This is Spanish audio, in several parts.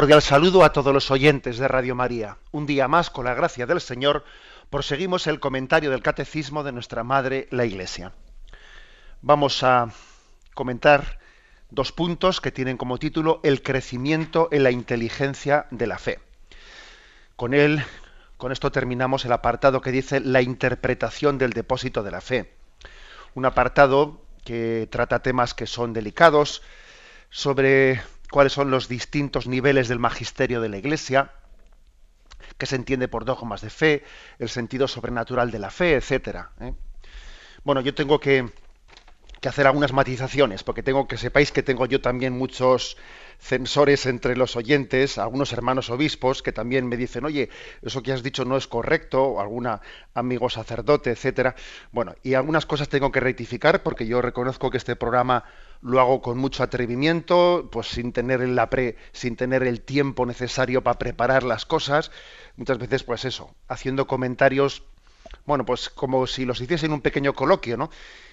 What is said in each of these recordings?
Cordial saludo a todos los oyentes de Radio María. Un día más, con la gracia del Señor, proseguimos el comentario del Catecismo de nuestra Madre, la Iglesia. Vamos a comentar dos puntos que tienen como título El crecimiento en la inteligencia de la fe. Con él, con esto terminamos el apartado que dice la interpretación del depósito de la fe. Un apartado que trata temas que son delicados sobre cuáles son los distintos niveles del magisterio de la Iglesia, qué se entiende por dogmas de fe, el sentido sobrenatural de la fe, etcétera. ¿eh? Bueno, yo tengo que, hacer algunas matizaciones, porque tengo que sepáis que tengo yo también muchos censores entre los oyentes, algunos hermanos obispos que también me dicen, oye, eso que has dicho no es correcto, o alguna amigo sacerdote, etcétera. Bueno, y algunas cosas tengo que rectificar, porque yo reconozco que este programa lo hago con mucho atrevimiento, pues sin tener la pre, sin tener el tiempo necesario para preparar las cosas, muchas veces pues eso, haciendo comentarios, bueno, pues como si los hiciese en un pequeño coloquio, ¿no?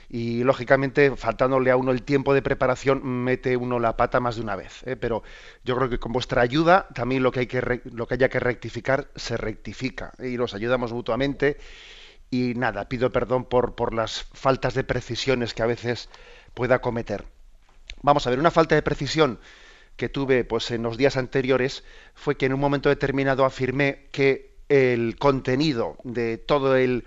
Y lógicamente, faltándole a uno el tiempo de preparación, mete uno la pata más de una vez. ¿eh? Pero yo creo que con vuestra ayuda, también lo que, hay que lo que haya que rectificar, se rectifica. ¿eh? Y nos ayudamos mutuamente. Y nada, pido perdón por, por las faltas de precisiones que a veces pueda cometer. Vamos a ver, una falta de precisión que tuve pues, en los días anteriores fue que en un momento determinado afirmé que el contenido de todo el,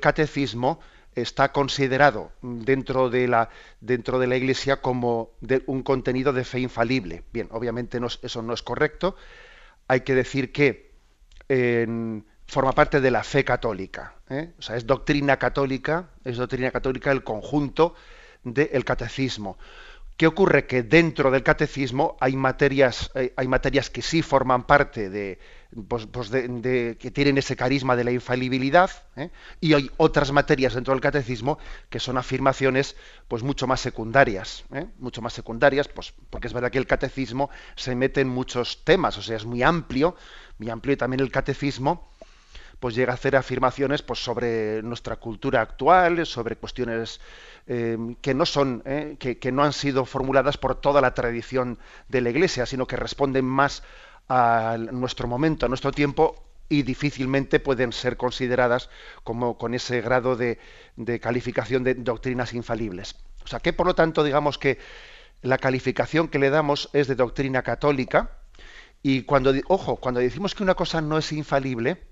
catecismo está considerado dentro de la, dentro de la Iglesia como un contenido de fe infalible. Bien, obviamente eso no es correcto. Hay que decir que forma parte de la fe católica. ¿eh? O sea, es doctrina católica, es doctrina católica el conjunto del catecismo. ¿Qué ocurre? Que dentro del catecismo hay materias, eh, hay materias que sí forman parte de, pues, pues que tienen ese carisma de la infalibilidad, ¿eh? y hay otras materias dentro del catecismo que son afirmaciones pues mucho más secundarias, ¿eh? mucho más secundarias, pues porque es verdad que el catecismo se mete en muchos temas, o sea, es muy amplio, muy amplio y también el catecismo pues llega a hacer afirmaciones pues, sobre nuestra cultura actual, sobre cuestiones eh, que no son, eh, que, no han sido formuladas por toda la tradición de la Iglesia, sino que responden más a nuestro momento, a nuestro tiempo y difícilmente pueden ser consideradas como con ese grado de, de calificación de doctrinas infalibles. O sea que por lo tanto digamos que la calificación que le damos es de doctrina católica y cuando ojo cuando decimos que una cosa no es infalible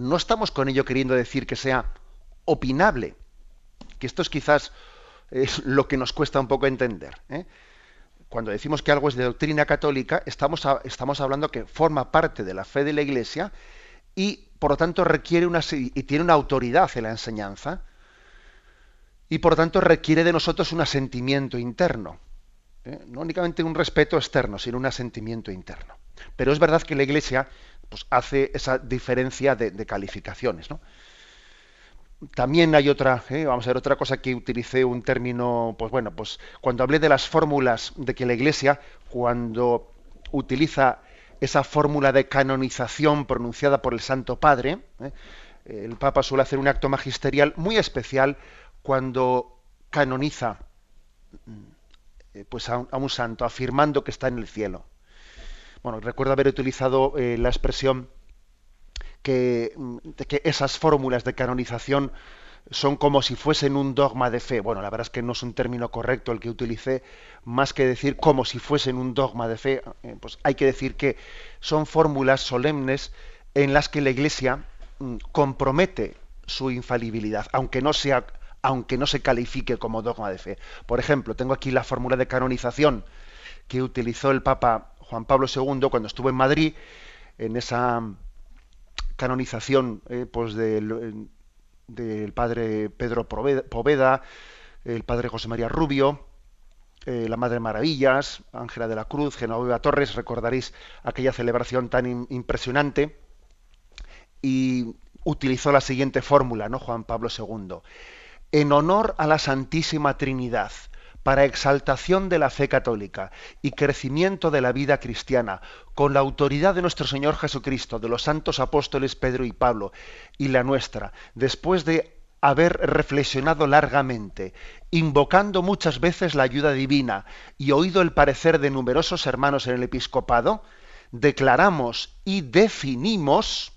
no estamos con ello queriendo decir que sea opinable, que esto es quizás lo que nos cuesta un poco entender. ¿eh? Cuando decimos que algo es de doctrina católica, estamos, estamos hablando que forma parte de la fe de la Iglesia y por lo tanto requiere una y tiene una autoridad en la enseñanza y por lo tanto requiere de nosotros un asentimiento interno. ¿eh? No únicamente un respeto externo, sino un asentimiento interno. Pero es verdad que la Iglesia pues hace esa diferencia de, calificaciones. ¿no? También hay otra, ¿eh? vamos a ver, otra cosa que utilicé un término, pues bueno, pues cuando hablé de las fórmulas de que la Iglesia, cuando utiliza esa fórmula de canonización pronunciada por el Santo Padre, ¿eh? el Papa suele hacer un acto magisterial muy especial cuando canoniza eh, pues a un santo, afirmando que está en el cielo. Bueno, recuerdo haber utilizado eh, la expresión que, mm, que esas fórmulas de canonización son como si fuesen un dogma de fe. Bueno, la verdad es que no es un término correcto el que utilicé, más que decir como si fuesen un dogma de fe, eh, pues hay que decir que son fórmulas solemnes en las que la Iglesia mm, compromete su infalibilidad, aunque no sea aunque no se califique como dogma de fe. Por ejemplo, tengo aquí la fórmula de canonización que utilizó el Papa Juan Pablo II cuando estuvo en Madrid, en esa canonización eh, pues del, padre Pedro Poveda, el padre José María Rubio, eh, la Madre Maravillas, Ángela de la Cruz, Genoveva Torres, recordaréis aquella celebración tan impresionante, y utilizó la siguiente fórmula, ¿no? Juan Pablo II. En honor a la Santísima Trinidad, para exaltación de la fe católica y crecimiento de la vida cristiana, con la autoridad de nuestro Señor Jesucristo, de los santos apóstoles Pedro y Pablo, y la nuestra, después de haber reflexionado largamente, invocando muchas veces la ayuda divina y oído el parecer de numerosos hermanos en el episcopado, declaramos y definimos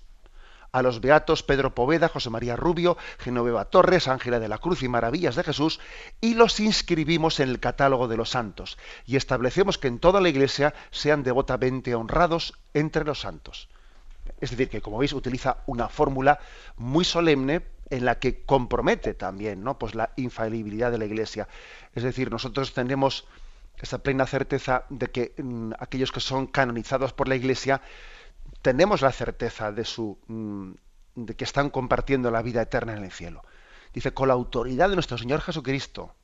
a los beatos Pedro Poveda, José María Rubio, Genoveva Torres, Ángela de la Cruz y Maravillas de Jesús, y los inscribimos en el catálogo de los santos, y establecemos que en toda la Iglesia sean devotamente honrados entre los santos. Es decir, que como veis utiliza una fórmula muy solemne en la que compromete también ¿no? pues la infalibilidad de la Iglesia. Es decir, nosotros tenemos esa plena certeza de que mm, aquellos que son canonizados por la Iglesia tenemos la certeza de su mm, de que están compartiendo la vida eterna en el cielo. Dice, con la autoridad de nuestro Señor Jesucristo,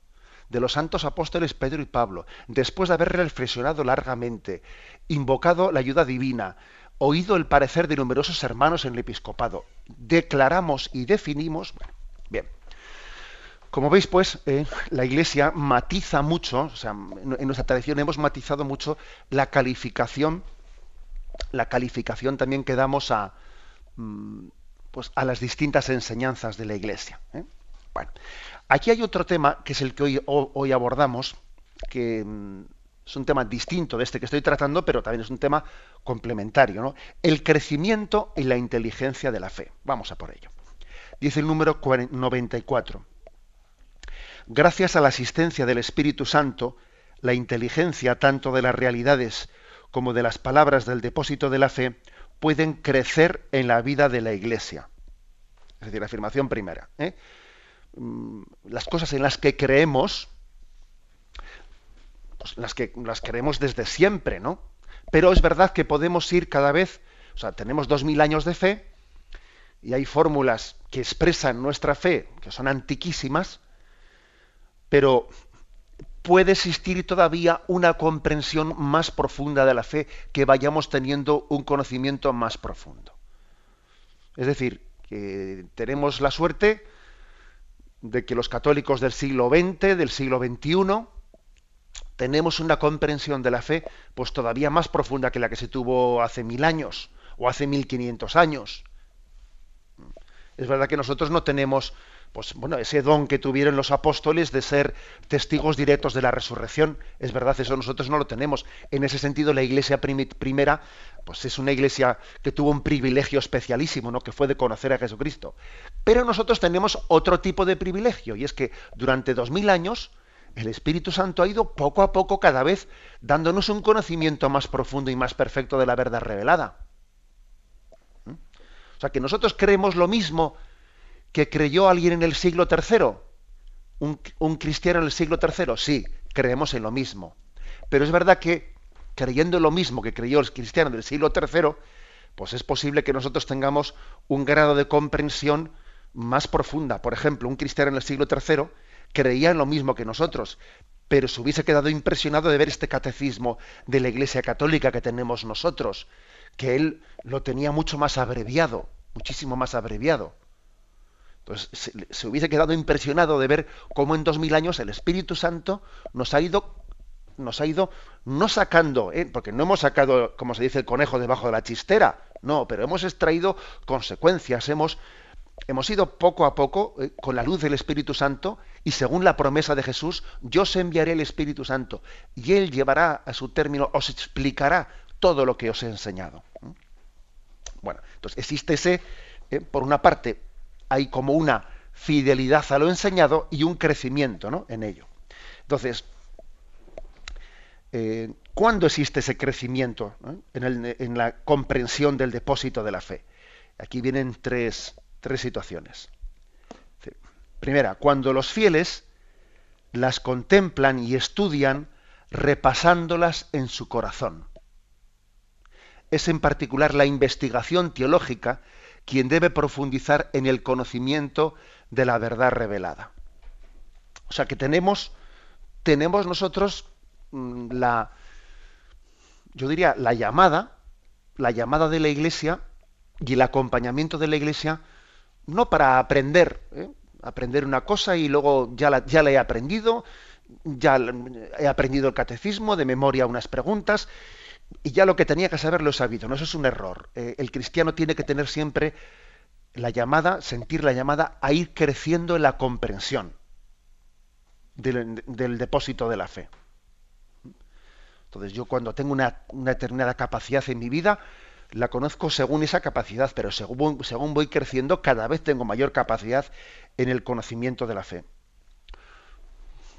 de los santos apóstoles Pedro y Pablo, después de haber reflexionado largamente, invocado la ayuda divina, oído el parecer de numerosos hermanos en el episcopado, declaramos y definimos, bien, como veis, pues, eh, la Iglesia matiza mucho, o sea, en nuestra tradición hemos matizado mucho la calificación la calificación también que damos a, mm, pues, a las distintas enseñanzas de la Iglesia. ¿eh? Bueno, aquí hay otro tema que es el que hoy, hoy abordamos, que mm, es un tema distinto de este que estoy tratando, pero también es un tema complementario. El crecimiento y la inteligencia de la fe. Vamos a por ello. Dice el número 94. Gracias a la asistencia del Espíritu Santo, la inteligencia tanto de las realidades como de las palabras del depósito de la fe pueden crecer en la vida de la Iglesia. Es decir, la afirmación primera. ¿eh? Mm, las cosas en las que creemos, pues las que las creemos desde siempre, ¿no? Pero es verdad que podemos ir cada vez, o sea, tenemos dos mil años de fe y hay fórmulas que expresan nuestra fe que son antiquísimas, pero puede existir todavía una comprensión más profunda de la fe, que vayamos teniendo un conocimiento más profundo. Es decir, que tenemos la suerte de que los católicos del siglo XX, del siglo XXI, tenemos una comprensión de la fe pues todavía más profunda que la que se tuvo hace mil años o hace mil quinientos años. Es verdad que nosotros no tenemos pues bueno, ese don que tuvieron los apóstoles de ser testigos directos de la resurrección, es verdad, eso nosotros no lo tenemos. En ese sentido, la iglesia primera, pues es una iglesia que tuvo un privilegio especialísimo, ¿no? que fue de conocer a Jesucristo. Pero nosotros tenemos otro tipo de privilegio, y es que durante dos mil años el Espíritu Santo ha ido poco a poco cada vez dándonos un conocimiento más profundo y más perfecto de la verdad revelada. ¿Mm? O sea que nosotros creemos lo mismo que creyó alguien en el siglo III? ¿Un, cristiano en el siglo III? Sí, creemos en lo mismo. Pero es verdad que creyendo en lo mismo que creyó el cristiano del siglo III, pues es posible que nosotros tengamos un grado de comprensión más profunda. Por ejemplo, un cristiano en el siglo III creía en lo mismo que nosotros, pero se hubiese quedado impresionado de ver este catecismo de la Iglesia Católica que tenemos nosotros, que él lo tenía mucho más abreviado, muchísimo más abreviado. Entonces se, hubiese quedado impresionado de ver cómo en dos mil años el Espíritu Santo nos ha ido nos ha ido no sacando, ¿eh? porque no hemos sacado, como se dice, el conejo debajo de la chistera, no, pero hemos extraído consecuencias, hemos, hemos ido poco a poco ¿eh? con la luz del Espíritu Santo y según la promesa de Jesús, yo os enviaré el Espíritu Santo y Él llevará a su término, os explicará todo lo que os he enseñado. Bueno, entonces existe ese, ¿eh? por una parte, hay como una fidelidad a lo enseñado y un crecimiento ¿no? en ello. Entonces, eh, ¿cuándo existe ese crecimiento en, la comprensión del depósito de la fe? Aquí vienen tres, tres situaciones. Primera, cuando los fieles las contemplan y estudian repasándolas en su corazón. Es en particular la investigación teológica quien debe profundizar en el conocimiento de la verdad revelada. O sea que tenemos, tenemos nosotros mm, la, yo diría, la llamada, la llamada de la Iglesia y el acompañamiento de la Iglesia, no para aprender, ¿eh? aprender una cosa y luego ya la, ya la he aprendido, ya he aprendido el catecismo, de memoria unas preguntas, y ya lo que tenía que saber lo he sabido. No, eso es un error. Eh, el cristiano tiene que tener siempre la llamada, sentir la llamada a ir creciendo en la comprensión del, depósito de la fe. Entonces yo cuando tengo una, determinada capacidad en mi vida, la conozco según esa capacidad, pero según, según voy creciendo, cada vez tengo mayor capacidad en el conocimiento de la fe.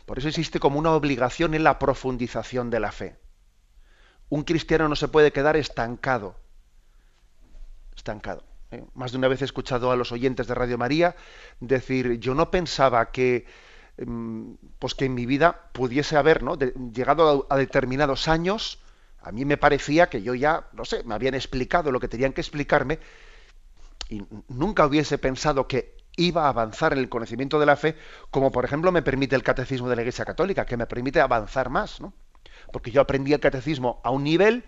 Por eso existe como una obligación en la profundización de la fe. Un cristiano no se puede quedar estancado. Estancado. ¿eh? Más de una vez he escuchado a los oyentes de Radio María decir, yo no pensaba que, em, pues que en mi vida pudiese haber ¿no? llegado a, determinados años, a mí me parecía que yo ya, no sé, me habían explicado lo que tenían que explicarme y nunca hubiese pensado que iba a avanzar en el conocimiento de la fe, como por ejemplo me permite el catecismo de la Iglesia Católica, que me permite avanzar más, ¿no? Porque yo aprendí el catecismo a un nivel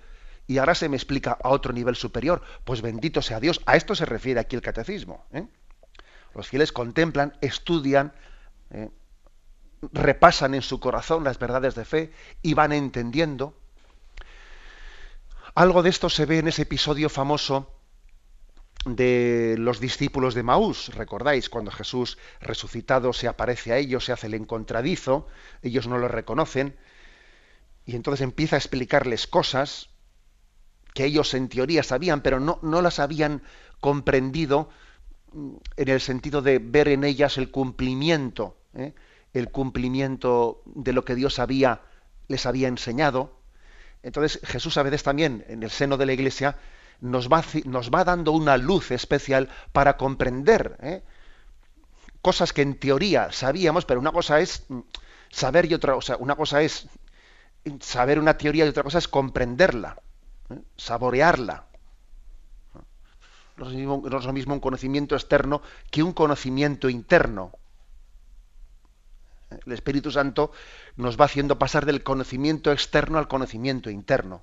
y ahora se me explica a otro nivel superior. Pues bendito sea Dios. A esto se refiere aquí el catecismo. ¿eh? Los fieles contemplan, estudian, ¿eh? repasan en su corazón las verdades de fe y van entendiendo. Algo de esto se ve en ese episodio famoso de los discípulos de Maús. Recordáis cuando Jesús resucitado se aparece a ellos, se hace el encontradizo, ellos no lo reconocen, y entonces empieza a explicarles cosas que ellos en teoría sabían, pero no, no las habían comprendido mm, en el sentido de ver en ellas el cumplimiento, ¿eh? el cumplimiento de lo que Dios había, les había enseñado. Entonces Jesús a veces también en el seno de la iglesia nos va, nos va dando una luz especial para comprender ¿eh? cosas que en teoría sabíamos, pero una cosa es mm, saber y otra, o sea, una cosa es saber una teoría y otra cosa es comprenderla. ¿eh? saborearla. No es, lo mismo un conocimiento externo que un conocimiento interno. El Espíritu Santo nos va haciendo pasar del conocimiento externo al conocimiento interno.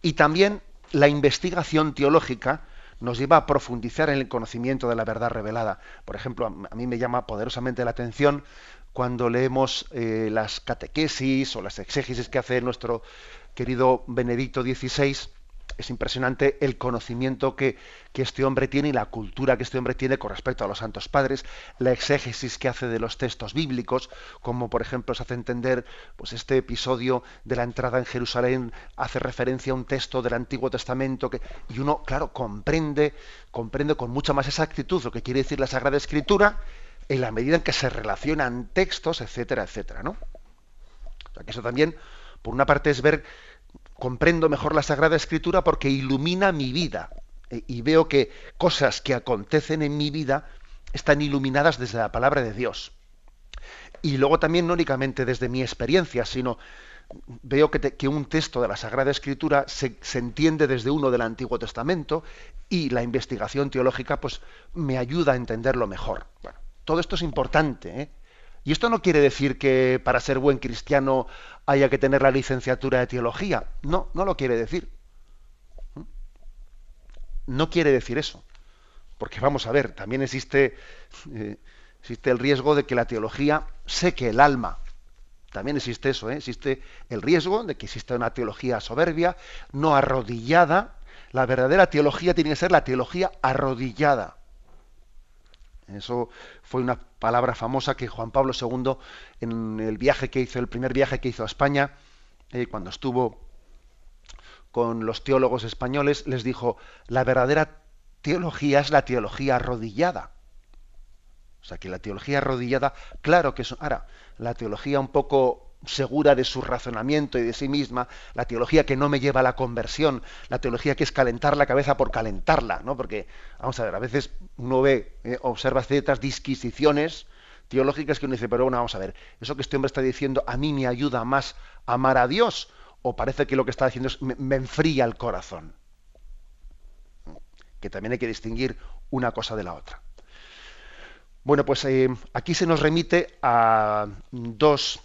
Y también la investigación teológica nos lleva a profundizar en el conocimiento de la verdad revelada. Por ejemplo, a mí me llama poderosamente la atención cuando leemos eh, las catequesis o las exégesis que hace nuestro querido Benedicto XVI, es impresionante el conocimiento que, este hombre tiene y la cultura que este hombre tiene con respecto a los santos padres, la exégesis que hace de los textos bíblicos, como por ejemplo se hace entender, pues este episodio de la entrada en Jerusalén hace referencia a un texto del Antiguo Testamento que, y uno, claro, comprende, comprende con mucha más exactitud lo que quiere decir la Sagrada Escritura en la medida en que se relacionan textos, etcétera, etcétera, ¿no? O sea, que eso también por una parte es ver, comprendo mejor la Sagrada Escritura porque ilumina mi vida eh, y veo que cosas que acontecen en mi vida están iluminadas desde la palabra de Dios. Y luego también no únicamente desde mi experiencia, sino veo que, un texto de la Sagrada Escritura se, se, entiende desde uno del Antiguo Testamento y la investigación teológica pues me ayuda a entenderlo mejor. Bueno, todo esto es importante. ¿eh? Y esto no quiere decir que para ser buen cristiano haya que tener la licenciatura de teología. No, no lo quiere decir. ¿Mm? No quiere decir eso. Porque vamos a ver, también existe, eh, existe el riesgo de que la teología seque el alma. También existe eso, ¿eh? existe el riesgo de que exista una teología soberbia, no arrodillada. La verdadera teología tiene que ser la teología arrodillada. Eso fue una palabra famosa que Juan Pablo II, en el viaje que hizo, el primer viaje que hizo a España, eh, cuando estuvo con los teólogos españoles, les dijo, la verdadera teología es la teología arrodillada. O sea, que la teología arrodillada, claro que es... Ahora, la teología un poco segura de su razonamiento y de sí misma, la teología que no me lleva a la conversión, la teología que es calentar la cabeza por calentarla, ¿no? Porque, vamos a ver, a veces uno ve, eh, observa ciertas disquisiciones teológicas que uno dice, pero bueno, vamos a ver, eso que este hombre está diciendo a mí me ayuda más a amar a Dios, o parece que lo que está diciendo es me, enfría el corazón. Que también hay que distinguir una cosa de la otra. Bueno, pues eh, aquí se nos remite a dos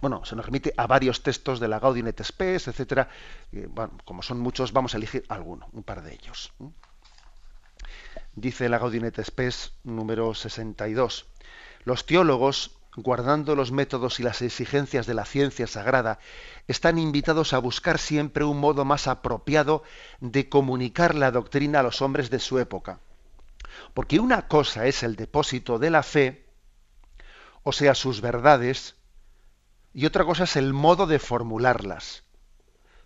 bueno, se nos remite a varios textos de la Gaudium Spes, etcétera. Bueno, como son muchos, vamos a elegir alguno, un par de ellos. Dice la Gaudium Spes número 62. Los teólogos, guardando los métodos y las exigencias de la ciencia sagrada, están invitados a buscar siempre un modo más apropiado de comunicar la doctrina a los hombres de su época. Porque una cosa es el depósito de la fe, o sea, sus verdades, y otra cosa es el modo de formularlas,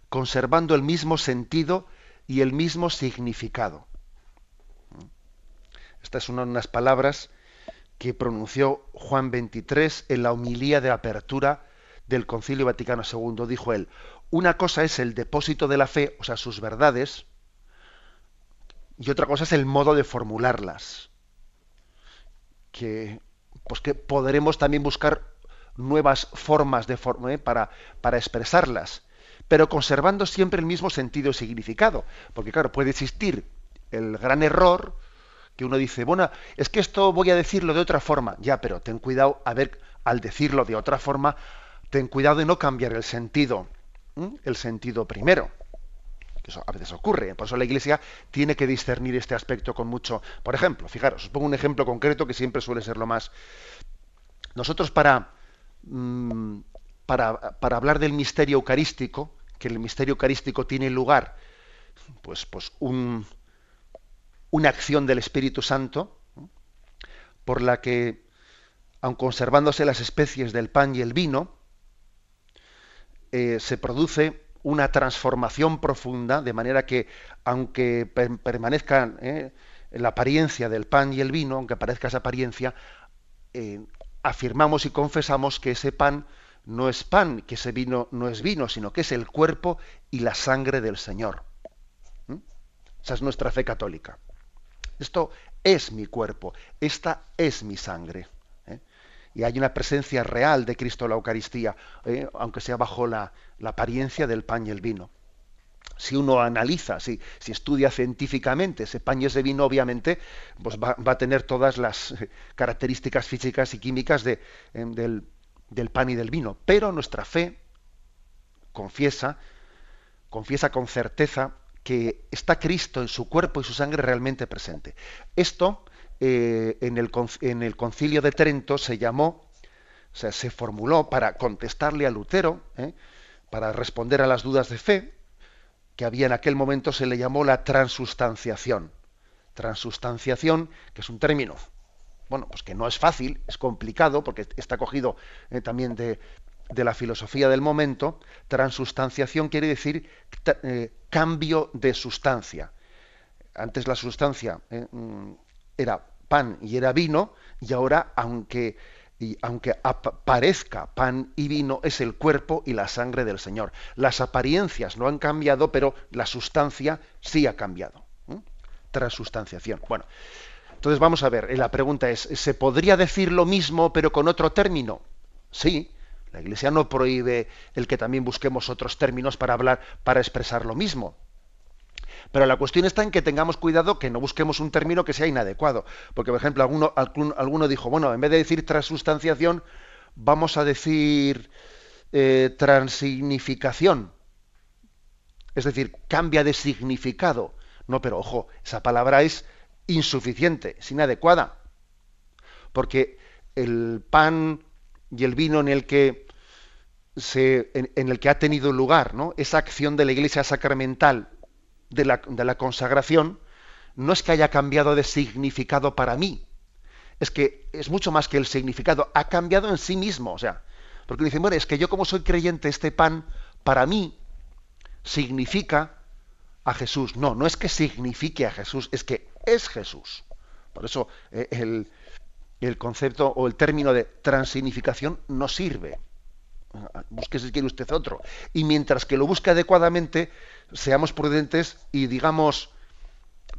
conservando el mismo sentido y el mismo significado. Estas son unas palabras que pronunció Juan XXIII en la homilía de apertura del Concilio Vaticano II. Dijo él, una cosa es el depósito de la fe, o sea, sus verdades, y otra cosa es el modo de formularlas. Que, pues que podremos también buscar nuevas formas de forma, ¿eh? para, para expresarlas, pero conservando siempre el mismo sentido y significado. Porque claro, puede existir el gran error que uno dice, bueno, es que esto voy a decirlo de otra forma. Ya, pero ten cuidado, a ver, al decirlo de otra forma, ten cuidado de no cambiar el sentido, el sentido primero. Eso a veces ocurre. Por eso la Iglesia tiene que discernir este aspecto con mucho. Por ejemplo, fijaros, os pongo un ejemplo concreto que siempre suele ser lo más. Nosotros para, mm, para, hablar del misterio eucarístico, que el misterio eucarístico tiene lugar, pues, pues un, una acción del Espíritu Santo, por la que, aun conservándose las especies del pan y el vino, eh, se produce una transformación profunda, de manera que, aunque permanezca eh, la apariencia del pan y el vino, aunque aparezca esa apariencia, eh, afirmamos y confesamos que ese pan no es pan, que ese vino no es vino, sino que es el cuerpo y la sangre del Señor. Esa es nuestra fe católica. Esto es mi cuerpo, esta es mi sangre. ¿eh? Y hay una presencia real de Cristo en la Eucaristía, ¿eh? aunque sea bajo la, apariencia del pan y el vino. Si uno analiza, si, estudia científicamente ese y ese vino, obviamente pues va, a tener todas las eh, características físicas y químicas de, del, del pan y del vino. Pero nuestra fe confiesa, confiesa con certeza que está Cristo en su cuerpo y su sangre realmente presente. Esto eh, en, el, en, el, concilio de Trento se llamó, o sea, se formuló para contestarle a Lutero, ¿eh? para responder a las dudas de fe, que había en aquel momento se le llamó la transustanciación. Transustanciación, que es un término, bueno, pues que no es fácil, es complicado, porque está cogido eh, también de, de la filosofía del momento, transustanciación quiere decir eh, cambio de sustancia. Antes la sustancia eh, mm, era pan y era vino, y ahora, aunque, y aunque parezca pan y vino, es el cuerpo y la sangre del Señor. Las apariencias no han cambiado, pero la sustancia sí ha cambiado. Transustanciación. Bueno, entonces vamos a ver, la pregunta es, ¿se podría decir lo mismo pero con otro término? Sí, la Iglesia no prohíbe el que también busquemos otros términos para hablar, para expresar lo mismo. Pero la cuestión está en que tengamos cuidado que no busquemos un término que sea inadecuado. Porque, por ejemplo, alguno, alguno dijo, bueno, en vez de decir transustanciación, vamos a decir eh, transignificación. Es decir, cambia de significado. No, pero ojo, esa palabra es insuficiente, es inadecuada. Porque el pan y el vino en el que se, en, el que ha tenido lugar ¿no? esa acción de la iglesia sacramental de la, de la, consagración, no es que haya cambiado de significado para mí, es que es mucho más que el significado, ha cambiado en sí mismo. O sea, porque dicen, bueno, es que yo como soy creyente, este pan para mí significa a Jesús. No, no es que signifique a Jesús, es que es Jesús. Por eso eh, el, el concepto o el término de transignificación no sirve. Busque si quiere usted otro. Y mientras que lo busque adecuadamente, seamos prudentes y digamos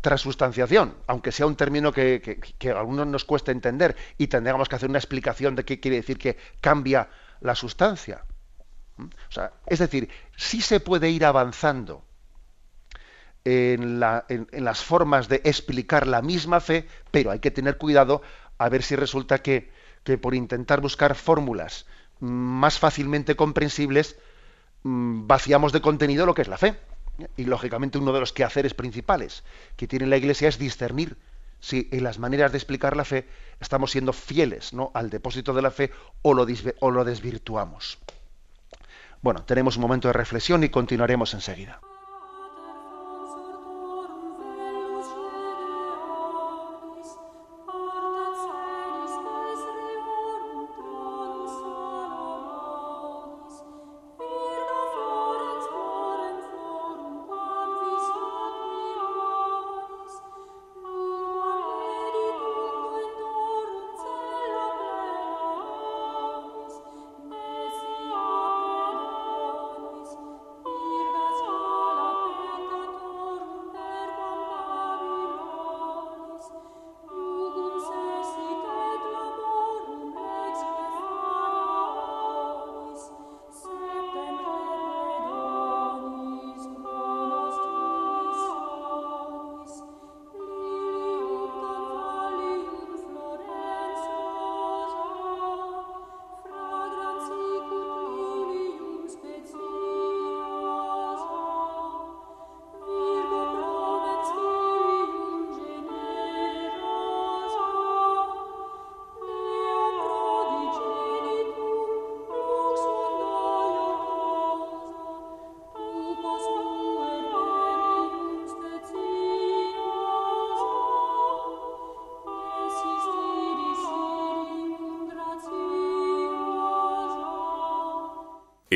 transustanciación, aunque sea un término que, a algunos nos cuesta entender y tendríamos que hacer una explicación de qué quiere decir que cambia la sustancia. ¿Mm? es decir, sí se puede ir avanzando en, en las formas de explicar la misma fe, pero hay que tener cuidado a ver si resulta que, por intentar buscar fórmulas más fácilmente comprensibles, mm, vaciamos de contenido lo que es la fe. Y lógicamente uno de los quehaceres principales que tiene la Iglesia es discernir si en las maneras de explicar la fe estamos siendo fieles ¿no? al depósito de la fe o lo, o lo desvirtuamos. Bueno, tenemos un momento de reflexión y continuaremos enseguida.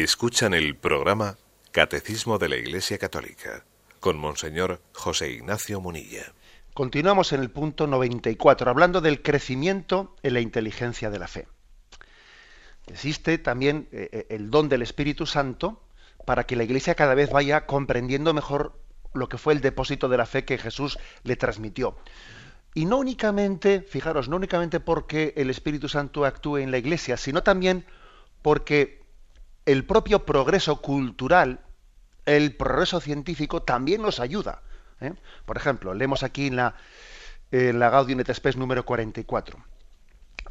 Escuchan el programa Catecismo de la Iglesia Católica con Monseñor José Ignacio Munilla. Continuamos en el punto 94, hablando del crecimiento en la inteligencia de la fe. Existe también eh, eh, el don del Espíritu Santo para que la Iglesia cada vez vaya comprendiendo mejor lo que fue el depósito de la fe que Jesús le transmitió. Y no únicamente, fijaros, no únicamente porque el Espíritu Santo actúe en la Iglesia, sino también porque el propio progreso cultural, el progreso científico también nos ayuda. ¿eh? Por ejemplo, leemos aquí en la, en la et Spes número 44.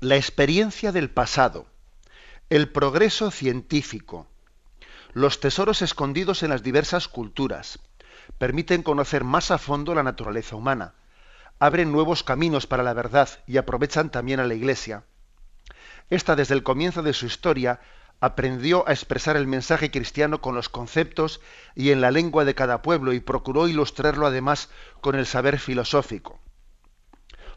La experiencia del pasado, el progreso científico, los tesoros escondidos en las diversas culturas, permiten conocer más a fondo la naturaleza humana, abren nuevos caminos para la verdad y aprovechan también a la Iglesia. Esta desde el comienzo de su historia aprendió a expresar el mensaje cristiano con los conceptos y en la lengua de cada pueblo y procuró ilustrarlo además con el saber filosófico.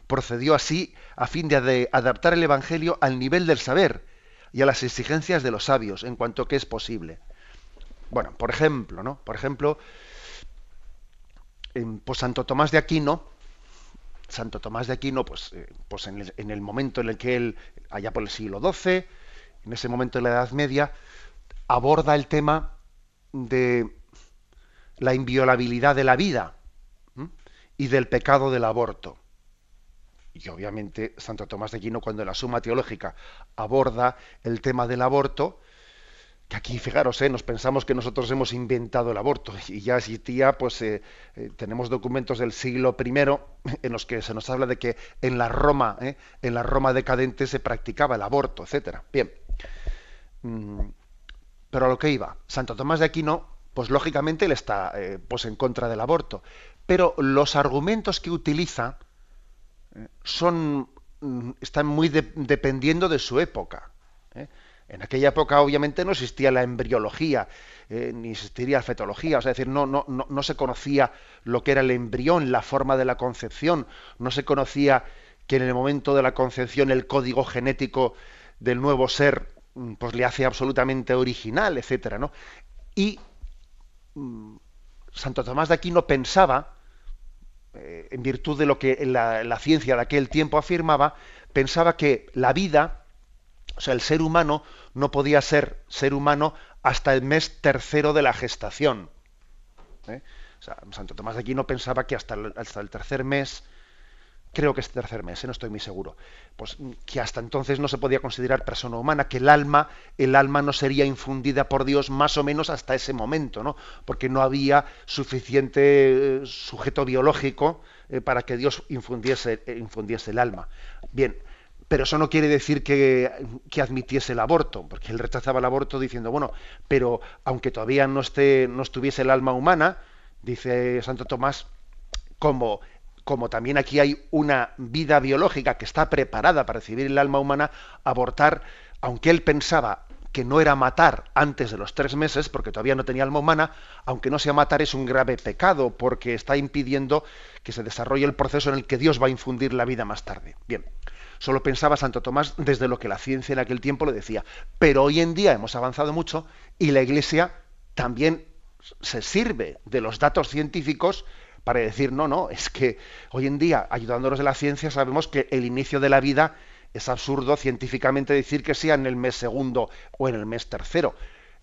Procedió así a fin de adaptar el Evangelio al nivel del saber y a las exigencias de los sabios, en cuanto que es posible. Bueno, por ejemplo, ¿no? Por ejemplo, pues Santo Tomás de Aquino, Santo Tomás de Aquino, pues, eh, pues en, el, en, el, momento en el que él, allá por el siglo XII, en ese momento de la Edad Media, aborda el tema de la inviolabilidad de la vida y del pecado del aborto. Y obviamente Santo Tomás de Aquino, cuando en la Suma Teológica aborda el tema del aborto, que aquí, fijaros, ¿eh? nos pensamos que nosotros hemos inventado el aborto y ya existía, pues eh, eh, tenemos documentos del siglo I en los que se nos habla de que en la Roma, en la Roma decadente se practicaba el aborto, etcétera. Bien, pero a lo que iba, Santo Tomás de Aquino, pues lógicamente él está eh, pues en contra del aborto, pero los argumentos que utiliza eh, son mm, están muy dependiendo de su época. ¿eh? En aquella época obviamente no existía la embriología, ni existiría la fetología, es decir, no, no, no, no se conocía lo que era el embrión, la forma de la concepción, no se conocía que en el momento de la concepción el código genético del nuevo ser mm, pues le hace absolutamente original, etcétera, ¿no? Y mm, Santo Tomás de Aquino pensaba, eh, en virtud de lo que la, ciencia de aquel tiempo afirmaba, pensaba que la vida, o sea, el ser humano, no podía ser ser humano hasta el mes tercero de la gestación. ¿eh? Santo Tomás de Aquino pensaba que hasta hasta el tercer mes creo que este tercer mes, ¿eh? no estoy muy seguro, pues que hasta entonces no se podía considerar persona humana, que el alma, el alma no sería infundida por Dios más o menos hasta ese momento, ¿no? Porque no había suficiente eh, sujeto biológico eh, para que Dios infundiese, infundiese el alma. Bien, pero eso no quiere decir que, admitiese el aborto, porque él rechazaba el aborto diciendo, bueno, pero aunque todavía no, esté, no estuviese el alma humana, dice Santo Tomás, como, como también aquí hay una vida biológica que está preparada para recibir el alma humana, abortar, aunque él pensaba que no era matar antes de los tres meses, porque todavía no tenía alma humana, aunque no sea matar, es un grave pecado, porque está impidiendo que se desarrolle el proceso en el que Dios va a infundir la vida más tarde. Bien, solo pensaba Santo Tomás desde lo que la ciencia en aquel tiempo le decía. Pero hoy en día hemos avanzado mucho y la Iglesia también se sirve de los datos científicos para decir, no, no, es que hoy en día, ayudándonos de la ciencia, sabemos que el inicio de la vida es absurdo científicamente decir que sea en el mes segundo o en el mes tercero.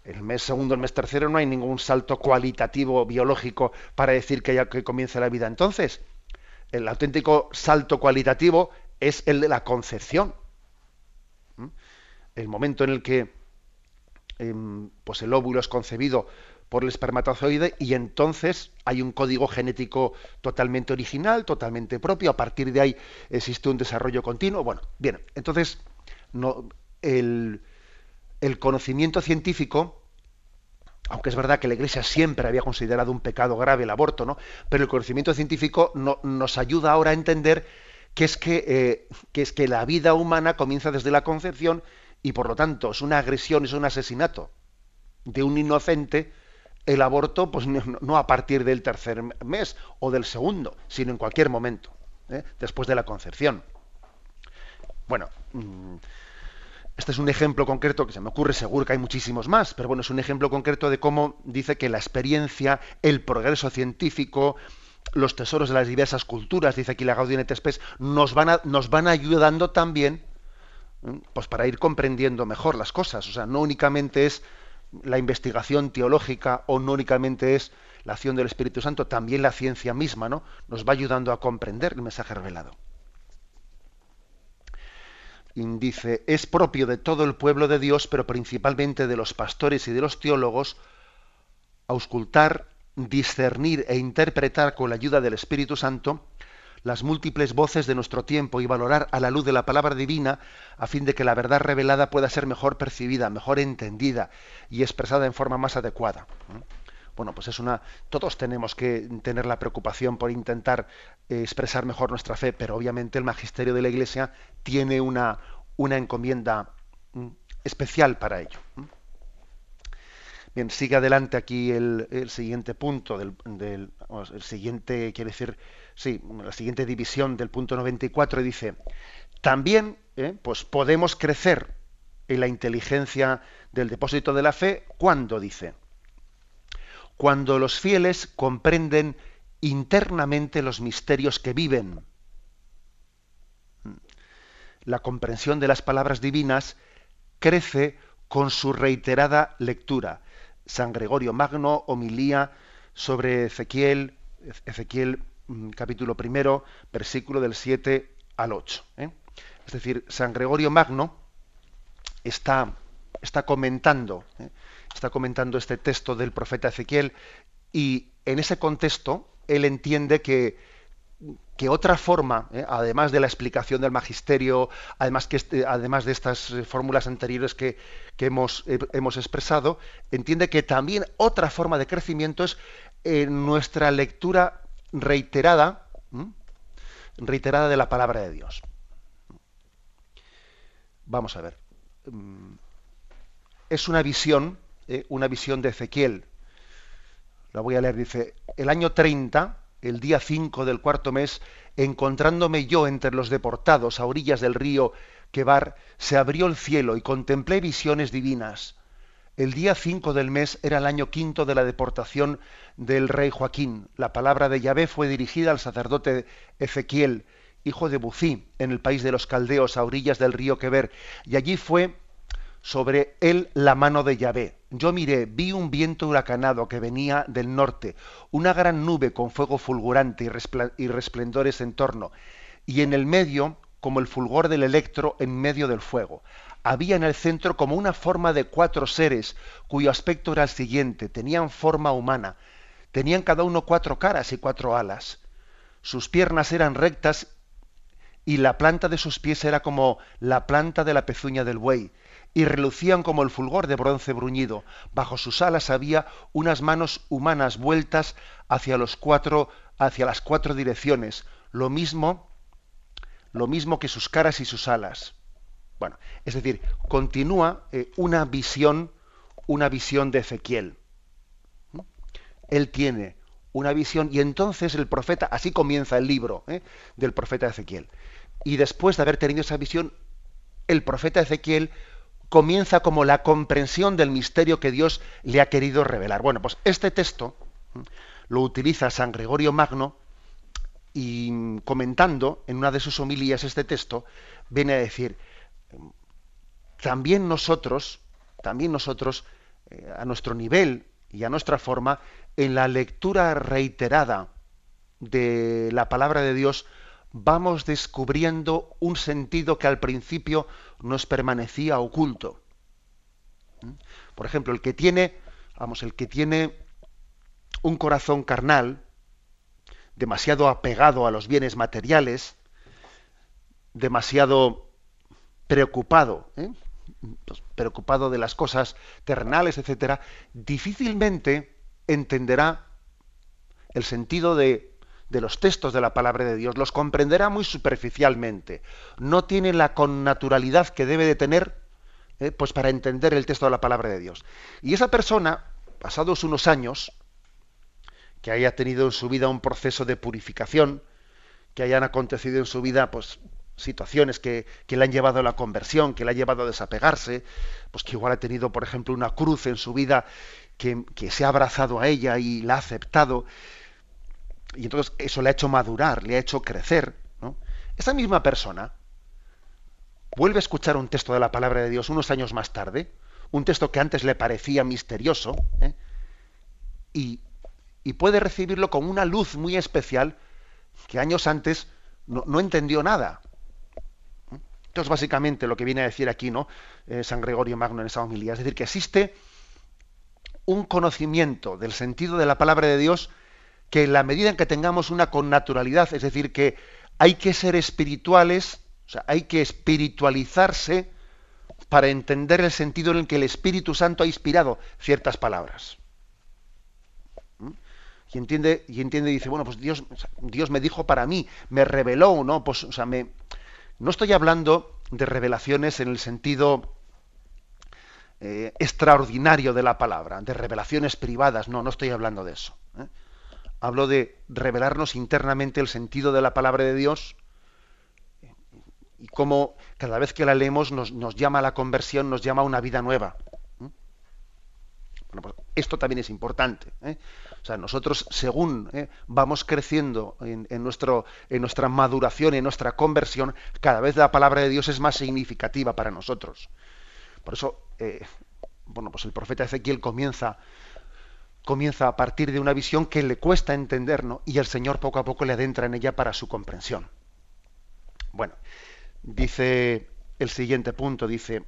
En el mes segundo, el mes tercero no hay ningún salto cualitativo biológico para decir que ya que comienza la vida. Entonces, el auténtico salto cualitativo es el de la concepción. ¿Mm? El momento en el que em, pues el óvulo es concebido por el espermatozoide y entonces hay un código genético totalmente original, totalmente propio, a partir de ahí existe un desarrollo continuo. Bueno, bien, entonces no, el, conocimiento científico, aunque es verdad que la Iglesia siempre había considerado un pecado grave el aborto, ¿no? pero el conocimiento científico no, nos ayuda ahora a entender es que, eh, que es que la vida humana comienza desde la concepción y por lo tanto es una agresión, es un asesinato de un inocente el aborto, pues no, a partir del tercer mes o del segundo, sino en cualquier momento, ¿eh? después de la concepción. Bueno, mm, este es un ejemplo concreto que se me ocurre, seguro que hay muchísimos más, pero bueno, es un ejemplo concreto de cómo dice que la experiencia, el progreso científico, los tesoros de las diversas culturas, dice aquí la Gaudium et Spes, nos van, nos van ayudando también ¿eh? pues para ir comprendiendo mejor las cosas. O sea, no únicamente es la investigación teológica o no únicamente es la acción del Espíritu Santo, también la ciencia misma, ¿no? Nos va ayudando a comprender el mensaje revelado. Y dice, es propio de todo el pueblo de Dios, pero principalmente de los pastores y de los teólogos, auscultar, discernir e interpretar con la ayuda del Espíritu Santo las múltiples voces de nuestro tiempo y valorar a la luz de la palabra divina a fin de que la verdad revelada pueda ser mejor percibida, mejor entendida y expresada en forma más adecuada. Bueno, pues es una. Todos tenemos que tener la preocupación por intentar eh, expresar mejor nuestra fe, pero obviamente el magisterio de la Iglesia tiene una, una encomienda especial para ello. Bien, sigue adelante aquí el, siguiente punto, del, el siguiente, quiere decir, sí, la siguiente división del punto 94 dice, también eh, pues podemos crecer en la inteligencia del depósito de la fe cuando dice, cuando los fieles comprenden internamente los misterios que viven. La comprensión de las palabras divinas crece con su reiterada lectura. San Gregorio Magno, homilía sobre Ezequiel, Ezequiel capítulo primero, versículo del 7 al 8. ¿eh? Es decir, San Gregorio Magno está, está comentando, ¿eh? está comentando este texto del profeta Ezequiel y en ese contexto él entiende que, que otra forma, ¿eh? además de la explicación del magisterio, además, que este, además de estas fórmulas anteriores que, que hemos, hemos, expresado, entiende que también otra forma de crecimiento es en nuestra lectura reiterada, reiterada de la palabra de Dios. Vamos a ver. Mm, es una visión, eh, una visión de Ezequiel. La voy a leer, dice, el año 30, el día 5 del cuarto mes, encontrándome yo entre los deportados a orillas del río Quebar, se abrió el cielo y contemplé visiones divinas el día 5 del mes era el año quinto de la deportación del rey Joaquín. La palabra de Yahvé fue dirigida al sacerdote Ezequiel, hijo de Bucí, en el país de los caldeos, a orillas del río Queber, y allí fue sobre él la mano de Yahvé. Yo miré, vi un viento huracanado que venía del norte, una gran nube con fuego fulgurante y resplendores en torno, y en el medio como el fulgor del electro en medio del fuego había en el centro como una forma de cuatro seres, cuyo aspecto era el siguiente, tenían forma humana, tenían cada uno cuatro caras y cuatro alas, sus piernas eran rectas y la planta de sus pies era como la planta de la pezuña del buey, y relucían como el fulgor de bronce bruñido. Bajo sus alas había unas manos humanas vueltas hacia los cuatro, hacia las cuatro direcciones, lo mismo, lo mismo que sus caras y sus alas. Bueno, es decir, continúa eh, una visión, una visión de Ezequiel. ¿Mm? Él tiene una visión y entonces el profeta, así comienza el libro ¿eh? del profeta Ezequiel. Y después de haber tenido esa visión, el profeta Ezequiel comienza como la comprensión del misterio que Dios le ha querido revelar. Bueno, pues este texto lo utiliza San Gregorio Magno y comentando en una de sus homilías este texto, viene a decir, también nosotros, también nosotros, eh, a nuestro nivel y a nuestra forma, en la lectura reiterada de la palabra de Dios, vamos descubriendo un sentido que al principio nos permanecía oculto. ¿Mm? Por ejemplo, el que tiene, vamos, el que tiene un corazón carnal, demasiado apegado a los bienes materiales, demasiado preocupado, ¿eh? pues, preocupado de las cosas terrenales, etcétera, difícilmente entenderá el sentido de, de, los textos de la palabra de Dios, los comprenderá muy superficialmente, no tiene la connaturalidad que debe de tener ¿eh? pues para entender el texto de la palabra de Dios. Y esa persona, pasados unos años, que haya tenido en su vida un proceso de purificación, que hayan acontecido en su vida pues situaciones que, le han llevado a la conversión, que le ha llevado a desapegarse, pues que igual ha tenido, por ejemplo, una cruz en su vida que, se ha abrazado a ella y la ha aceptado, y entonces eso le ha hecho madurar, le ha hecho crecer. ¿no? Esa misma persona vuelve a escuchar un texto de la palabra de Dios unos años más tarde, un texto que antes le parecía misterioso, ¿eh? y, y puede recibirlo con una luz muy especial que años antes no, no entendió nada. Esto es básicamente lo que viene a decir aquí, ¿no? Eh, San Gregorio Magno en esa homilía. Es decir, que existe un conocimiento del sentido de la palabra de Dios que en la medida en que tengamos una connaturalidad, es decir, que hay que ser espirituales, o sea, hay que espiritualizarse para entender el sentido en el que el Espíritu Santo ha inspirado ciertas palabras. ¿Mm? Y entiende, entiende dice, bueno, pues Dios, Dios me dijo para mí, me reveló, ¿no? Pues, o sea, me, no estoy hablando de revelaciones en el sentido eh, extraordinario de la palabra, de revelaciones privadas, no, no estoy hablando de eso. ¿eh? Hablo de revelarnos internamente el sentido de la palabra de Dios y cómo cada vez que la leemos nos, llama a la conversión, nos llama a una vida nueva. ¿eh? Bueno, pues esto también es importante. O sea, nosotros, según eh, vamos creciendo en, nuestro, en nuestra maduración, en nuestra conversión, cada vez la palabra de Dios es más significativa para nosotros. Por eso, eh, bueno, pues el profeta Ezequiel comienza, comienza a partir de una visión que le cuesta entender, ¿no? Y el Señor poco a poco le adentra en ella para su comprensión. Bueno, dice el siguiente punto, dice,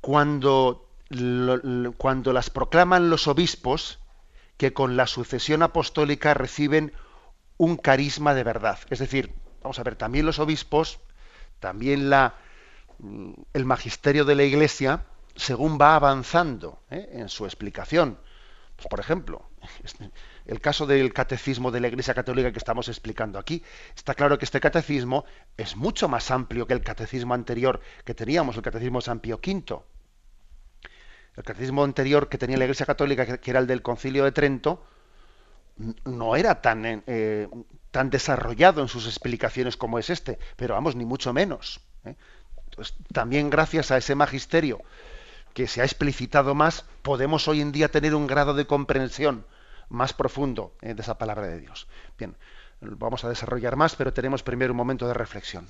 cuando, cuando las proclaman los obispos, que con la sucesión apostólica reciben un carisma de verdad. Es decir, vamos a ver, también los obispos, también la, mm, el magisterio de la Iglesia, según va avanzando ¿eh? en su explicación. Pues, por ejemplo, el caso del catecismo de la Iglesia Católica que estamos explicando aquí, está claro que este catecismo es mucho más amplio que el catecismo anterior que teníamos, el catecismo de San Pío V el catecismo anterior que tenía la Iglesia Católica, que, era el del Concilio de Trento, no era tan, eh, tan desarrollado en sus explicaciones como es este, pero vamos, ni mucho menos. ¿eh? también gracias a ese magisterio que se ha explicitado más, podemos hoy en día tener un grado de comprensión más profundo ¿eh? de esa palabra de Dios. Bien, vamos a desarrollar más, pero tenemos primero un momento de reflexión.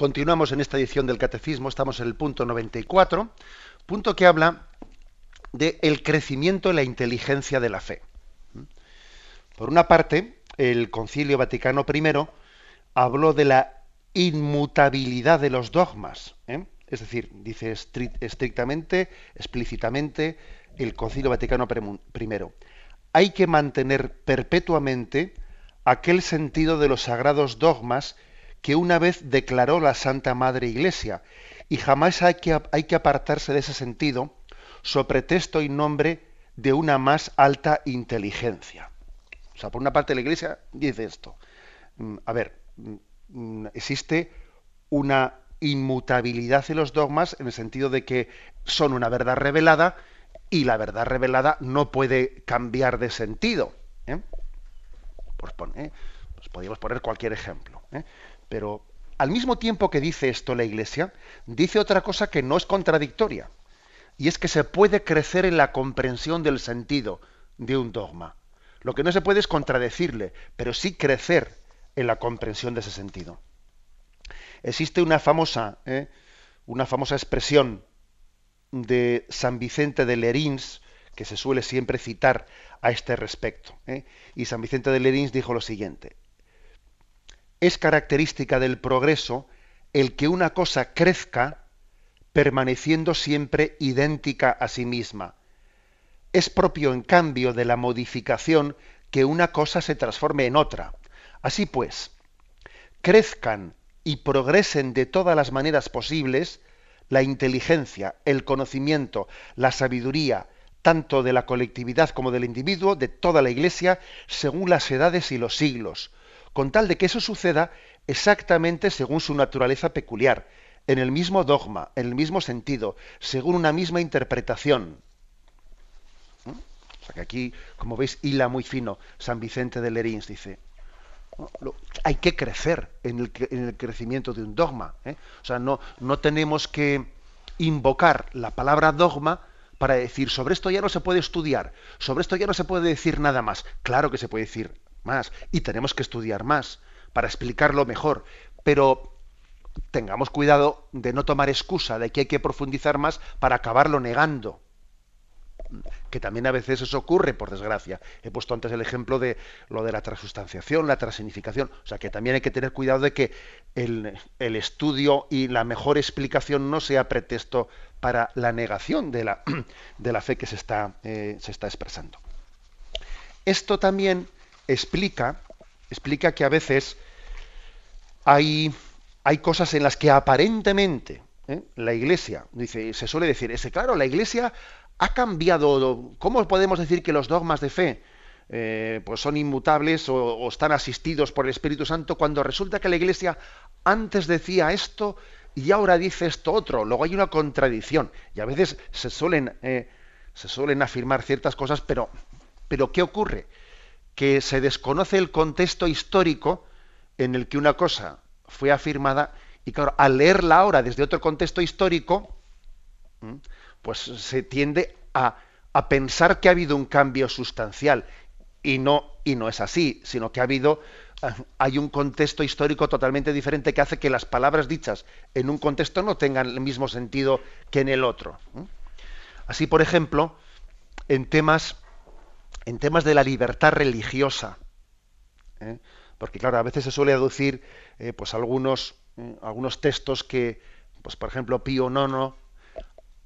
Continuamos en esta edición del Catecismo, estamos en el punto 94, punto que habla de el crecimiento en la inteligencia de la fe. Por una parte, el Concilio Vaticano I habló de la inmutabilidad de los dogmas. ¿eh? Es decir, dice estrictamente, explícitamente, el Concilio Vaticano I. Hay que mantener perpetuamente aquel sentido de los sagrados dogmas que una vez declaró la Santa Madre Iglesia, y jamás hay que, apartarse de ese sentido so pretexto y nombre de una más alta inteligencia. O sea, por una parte la Iglesia dice esto. Mm, a ver, mm, mm, existe una inmutabilidad en los dogmas en el sentido de que son una verdad revelada y la verdad revelada no puede cambiar de sentido. ¿eh? ¿eh? pues, podríamos poner cualquier ejemplo. ¿eh? Pero al mismo tiempo que dice esto la Iglesia, dice otra cosa que no es contradictoria. Y es que se puede crecer en la comprensión del sentido de un dogma. Lo que no se puede es contradecirle, pero sí crecer en la comprensión de ese sentido. Existe una famosa, ¿eh? una famosa expresión de San Vicente de Lerins que se suele siempre citar a este respecto. ¿eh? Y San Vicente de Lerins dijo lo siguiente: es característica del progreso el que una cosa crezca permaneciendo siempre idéntica a sí misma. Es propio, en cambio, de la modificación que una cosa se transforme en otra. Así pues, crezcan y progresen de todas las maneras posibles la inteligencia, el conocimiento, la sabiduría, tanto de la colectividad como del individuo, de toda la Iglesia, según las edades y los siglos, con tal de que eso suceda exactamente según su naturaleza peculiar, en el mismo dogma, en el mismo sentido, según una misma interpretación. O sea que aquí, como veis, hila muy fino San Vicente de Lerins, dice, hay que crecer en el, crecimiento de un dogma. ¿eh? O sea, no tenemos que invocar la palabra dogma para decir, sobre esto ya no se puede estudiar, sobre esto ya no se puede decir nada más. Claro que se puede decir más y tenemos que estudiar más para explicarlo mejor, pero tengamos cuidado de no tomar excusa de que hay que profundizar más para acabarlo negando que también a veces eso ocurre, por desgracia. He puesto antes el ejemplo de lo de la transustanciación, la transinificación. O sea, que también hay que tener cuidado de que el, estudio y la mejor explicación no sea pretexto para la negación de la, de la fe que se está, eh, se está expresando. Esto también explica, explica que a veces hay, hay cosas en las que aparentemente ¿eh? la Iglesia, dice, se suele decir, ese claro, la Iglesia ha cambiado. ¿Cómo podemos decir que los dogmas de fe eh, pues son inmutables o, o, están asistidos por el Espíritu Santo cuando resulta que la Iglesia antes decía esto y ahora dice esto otro? Luego hay una contradicción y a veces se suelen, eh, se suelen afirmar ciertas cosas, pero, pero ¿qué ocurre? Que se desconoce el contexto histórico en el que una cosa fue afirmada y claro, al leerla ahora desde otro contexto histórico, pues se tiende a, pensar que ha habido un cambio sustancial y no, y no es así, sino que ha habido eh, hay un contexto histórico totalmente diferente que hace que las palabras dichas en un contexto no tengan el mismo sentido que en el otro. Así, por ejemplo, en temas en temas de la libertad religiosa. ¿eh? Porque, claro, a veces se suele aducir eh, pues algunos, eh, algunos textos que, pues, por ejemplo, Pío IX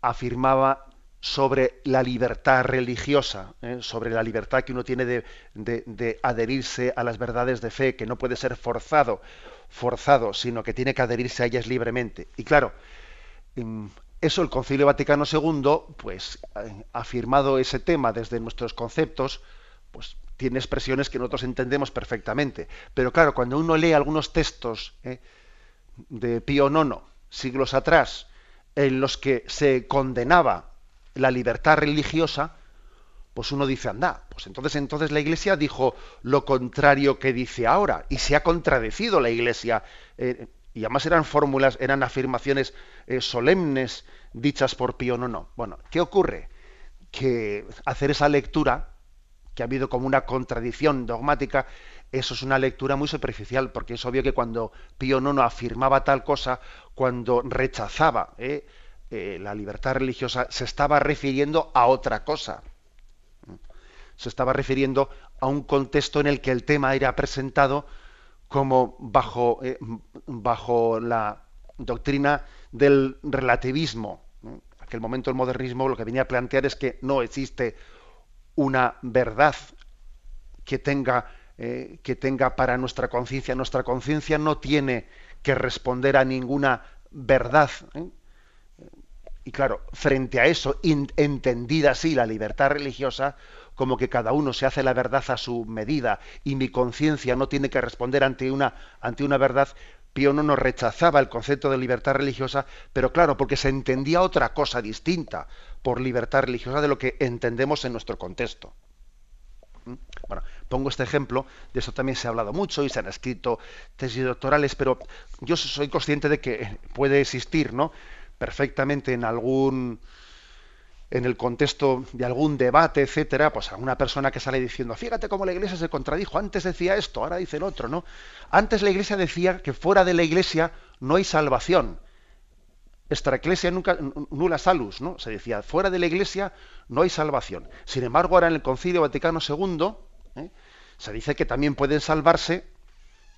afirmaba sobre la libertad religiosa, sobre la libertad que uno tiene de, de, adherirse a las verdades de fe, que no puede ser forzado, forzado, sino que tiene que adherirse a ellas libremente. Y claro, mm, eso el Concilio Vaticano II, pues, eh, afirmado ese tema desde nuestros conceptos, pues tiene expresiones que nosotros entendemos perfectamente. Pero claro, cuando uno lee algunos textos eh, de Pío IX, siglos atrás, en los que se condenaba la libertad religiosa, pues uno dice, anda, pues entonces, entonces la Iglesia dijo lo contrario que dice ahora, y se ha contradecido la Iglesia. Eh, y además eran fórmulas, eran afirmaciones eh, solemnes dichas por Pío no. Bueno, ¿qué ocurre? Que hacer esa lectura, que ha habido como una contradicción dogmática, eso es una lectura muy superficial, porque es obvio que cuando Pío IX afirmaba tal cosa, cuando rechazaba ¿eh? Eh, la libertad religiosa, se estaba refiriendo a otra cosa. Se estaba refiriendo a un contexto en el que el tema era presentado como bajo, eh, bajo la doctrina del relativismo. En aquel momento el modernismo lo que venía a plantear es que no existe una verdad que tenga, eh, que tenga para nuestra conciencia. Nuestra conciencia no tiene que responder a ninguna verdad. ¿eh? Y claro, frente a eso, entendida así la libertad religiosa, como que cada uno se hace la verdad a su medida y mi conciencia no tiene que responder ante una, ante una verdad, Pío no nos rechazaba el concepto de libertad religiosa, pero claro, porque se entendía otra cosa distinta por libertad religiosa de lo que entendemos en nuestro contexto. ¿Mm? Bueno, pongo este ejemplo, de eso también se ha hablado mucho y se han escrito tesis doctorales, pero yo soy consciente de que puede existir, ¿no? perfectamente en algún en el contexto de algún debate, etcétera, pues a una persona que sale diciendo, fíjate cómo la iglesia se contradijo, antes decía esto, ahora dice el otro, ¿no? Antes la iglesia decía que fuera de la iglesia no hay salvación. Extra iglesia nunca, nula salus, ¿no? Se decía, fuera de la iglesia no hay salvación. Sin embargo, ahora en el Concilio Vaticano II ¿eh? se dice que también pueden salvarse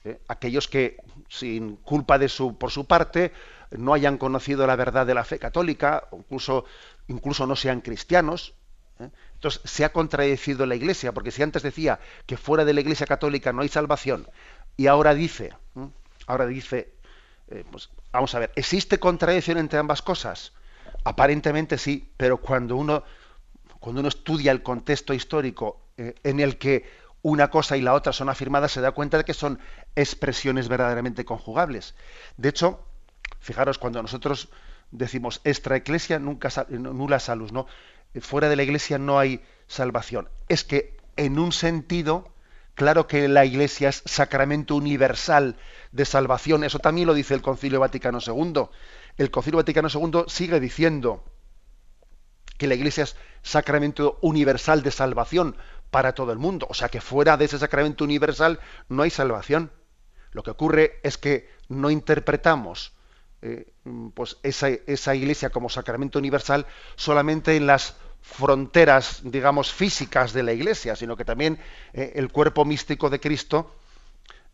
¿eh? aquellos que, sin culpa de su, por su parte, no hayan conocido la verdad de la fe católica, incluso, incluso no sean cristianos. ¿eh? Entonces se ha contradecido la Iglesia, porque si antes decía que fuera de la Iglesia católica no hay salvación, y ahora dice, ¿eh? ahora dice, eh, pues vamos a ver, ¿existe contradicción entre ambas cosas? Aparentemente sí, pero cuando uno, cuando uno estudia el contexto histórico en el que una cosa y la otra son afirmadas, se da cuenta de que son expresiones verdaderamente conjugables. De hecho, Fijaros, cuando nosotros decimos extra iglesia, nunca nula salus, ¿no? Fuera de la iglesia no hay salvación. Es que en un sentido, claro que la iglesia es sacramento universal de salvación. Eso también lo dice el Concilio Vaticano II. El Concilio Vaticano II sigue diciendo que la iglesia es sacramento universal de salvación para todo el mundo. O sea que fuera de ese sacramento universal no hay salvación. Lo que ocurre es que no interpretamos eh, pues esa, iglesia como sacramento universal solamente en las fronteras, digamos, físicas de la iglesia, sino que también eh, el cuerpo místico de Cristo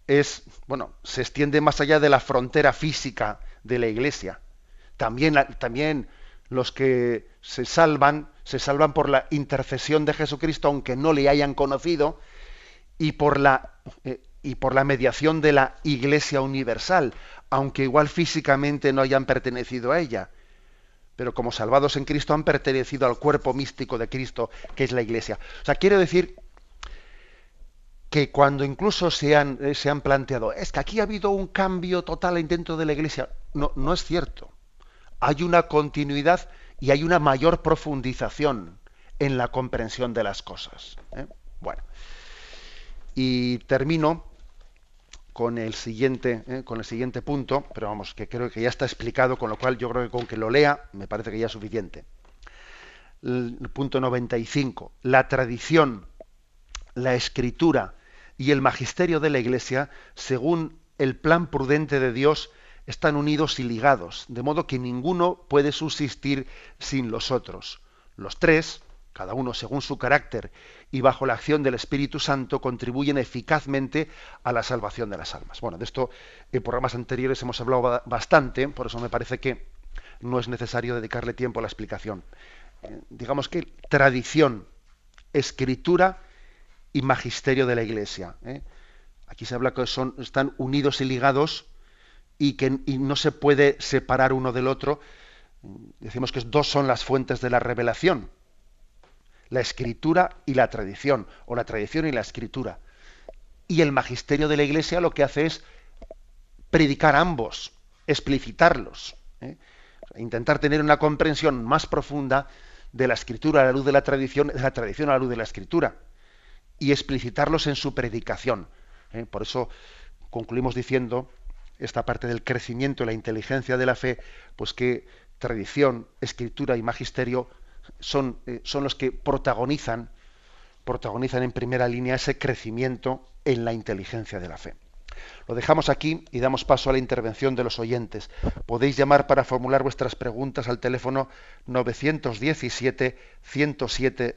es, bueno, se extiende más allá de la frontera física de la iglesia. También, también los que se salvan, se salvan por la intercesión de Jesucristo, aunque no le hayan conocido, y por la, eh, y por la mediación de la Iglesia Universal, aunque igual físicamente no hayan pertenecido a ella, pero como salvados en Cristo han pertenecido al cuerpo místico de Cristo, que es la Iglesia. O sea, quiero decir que cuando incluso se han, eh, se han planteado, es que aquí ha habido un cambio total dentro de la Iglesia, no, no es cierto. Hay una continuidad y hay una mayor profundización en la comprensión de las cosas. ¿eh? Bueno, y termino con el siguiente, eh, con el siguiente punto, pero vamos, que creo que ya está explicado, con lo cual yo creo que con que lo lea me parece que ya es suficiente. El, punto 95. La tradición, la escritura y el magisterio de la Iglesia, según el plan prudente de Dios, están unidos y ligados, de modo que ninguno puede subsistir sin los otros. Los tres, cada uno según su carácter y bajo la acción del Espíritu Santo, contribuyen eficazmente a la salvación de las almas. Bueno, de esto en programas anteriores hemos hablado bastante, por eso me parece que no es necesario dedicarle tiempo a la explicación. Eh, digamos que tradición, escritura y magisterio de la Iglesia. ¿eh? Aquí se habla que son, están unidos y ligados y que y no se puede separar uno del otro. Decimos que dos son las fuentes de la revelación la escritura y la tradición, o la tradición y la escritura. Y el magisterio de la Iglesia lo que hace es predicar ambos, explicitarlos, ¿eh? intentar tener una comprensión más profunda de la escritura a la luz de la tradición, de la tradición a la luz de la escritura, y explicitarlos en su predicación. ¿eh? Por eso concluimos diciendo esta parte del crecimiento y la inteligencia de la fe, pues que tradición, escritura y magisterio son, eh, son los que protagonizan protagonizan en primera línea ese crecimiento en la inteligencia de la fe. Lo dejamos aquí y damos paso a la intervención de los oyentes. Podéis llamar para formular vuestras preguntas al teléfono 917 107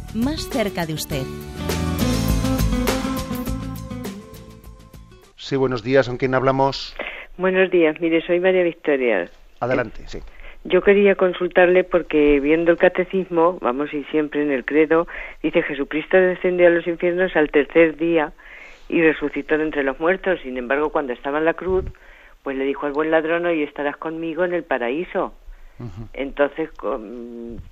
más cerca de usted. Sí, buenos días. ¿Con quién hablamos? Buenos días. Mire, soy María Victoria. Adelante, sí. Yo quería consultarle porque viendo el catecismo, vamos y siempre en el credo, dice Jesucristo descendió a los infiernos al tercer día y resucitó de entre los muertos. Sin embargo, cuando estaba en la cruz, pues le dijo al buen ladrón, hoy estarás conmigo en el paraíso. Entonces,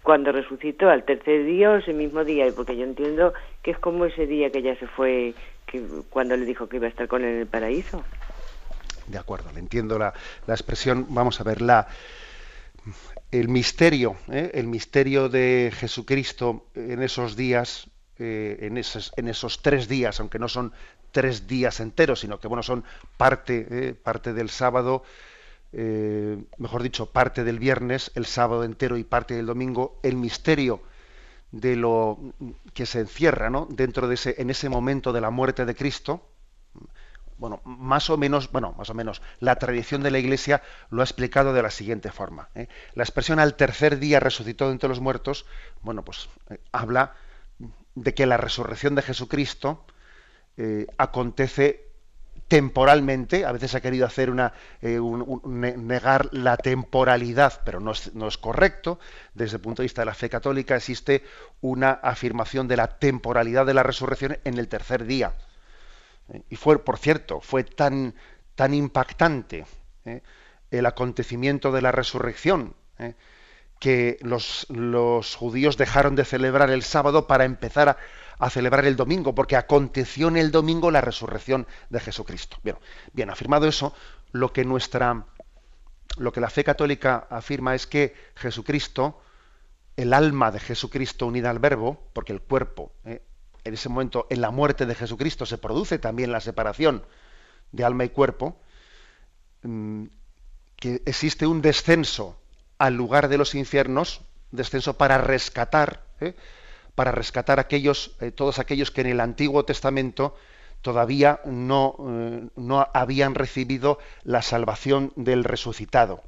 cuando resucitó al tercer día o ese mismo día, porque yo entiendo que es como ese día que ya se fue, que cuando le dijo que iba a estar con él en el paraíso. De acuerdo, le entiendo la, la expresión. Vamos a ver, la, el misterio, ¿eh? el misterio de Jesucristo en esos días, eh, en, esos, en, esos, tres días, aunque no son tres días enteros, sino que bueno, son parte, ¿eh? parte del sábado, mejor dicho, parte del viernes, el sábado entero y parte del domingo, el misterio de lo que se encierra ¿no? dentro de ese, en ese momento de la muerte de Cristo, bueno, más o menos, bueno, más o menos, la tradición de la Iglesia lo ha explicado de la siguiente forma. ¿eh? La expresión al tercer día resucitó entre los muertos, bueno, pues eh, habla de que la resurrección de Jesucristo eh, acontece temporalmente, a veces ha querido hacer una negar la temporalidad, pero no es, no es correcto. Desde el punto de vista de la fe católica existe una afirmación de la temporalidad de la resurrección en el tercer día y fue, por cierto, fue tan, tan impactante ¿eh? el acontecimiento de la resurrección ¿eh? que los, judíos dejaron de celebrar el sábado para empezar a, a, celebrar el domingo, porque aconteció en el domingo la resurrección de Jesucristo. Bien, bien, afirmado eso, lo que nuestra lo que la fe católica afirma es que Jesucristo, el alma de Jesucristo unida al verbo, porque el cuerpo, ¿eh? en ese momento, en la muerte de Jesucristo, se produce también la separación de alma y cuerpo, mm, que existe un descenso al lugar de los infiernos, descenso para rescatar, ¿eh? Para rescatar aquellos, eh, todos aquellos que en el Antiguo Testamento todavía no, eh, no habían recibido la salvación del resucitado